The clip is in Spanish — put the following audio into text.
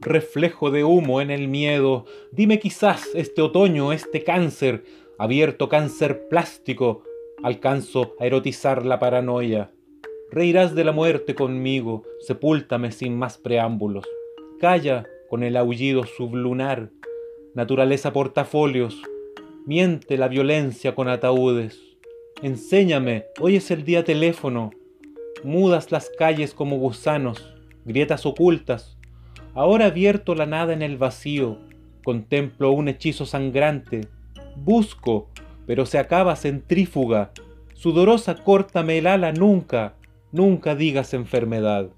reflejo de humo en el miedo. Dime quizás este otoño, este cáncer, abierto cáncer plástico, alcanzo a erotizar la paranoia. Reirás de la muerte conmigo, sepúltame sin más preámbulos. Calla con el aullido sublunar, naturaleza portafolios, miente la violencia con ataúdes. Enséñame, hoy es el día teléfono, mudas las calles como gusanos, grietas ocultas. Ahora abierto la nada en el vacío, contemplo un hechizo sangrante. Busco, pero se acaba centrífuga. Sudorosa córtame el ala nunca, nunca digas enfermedad.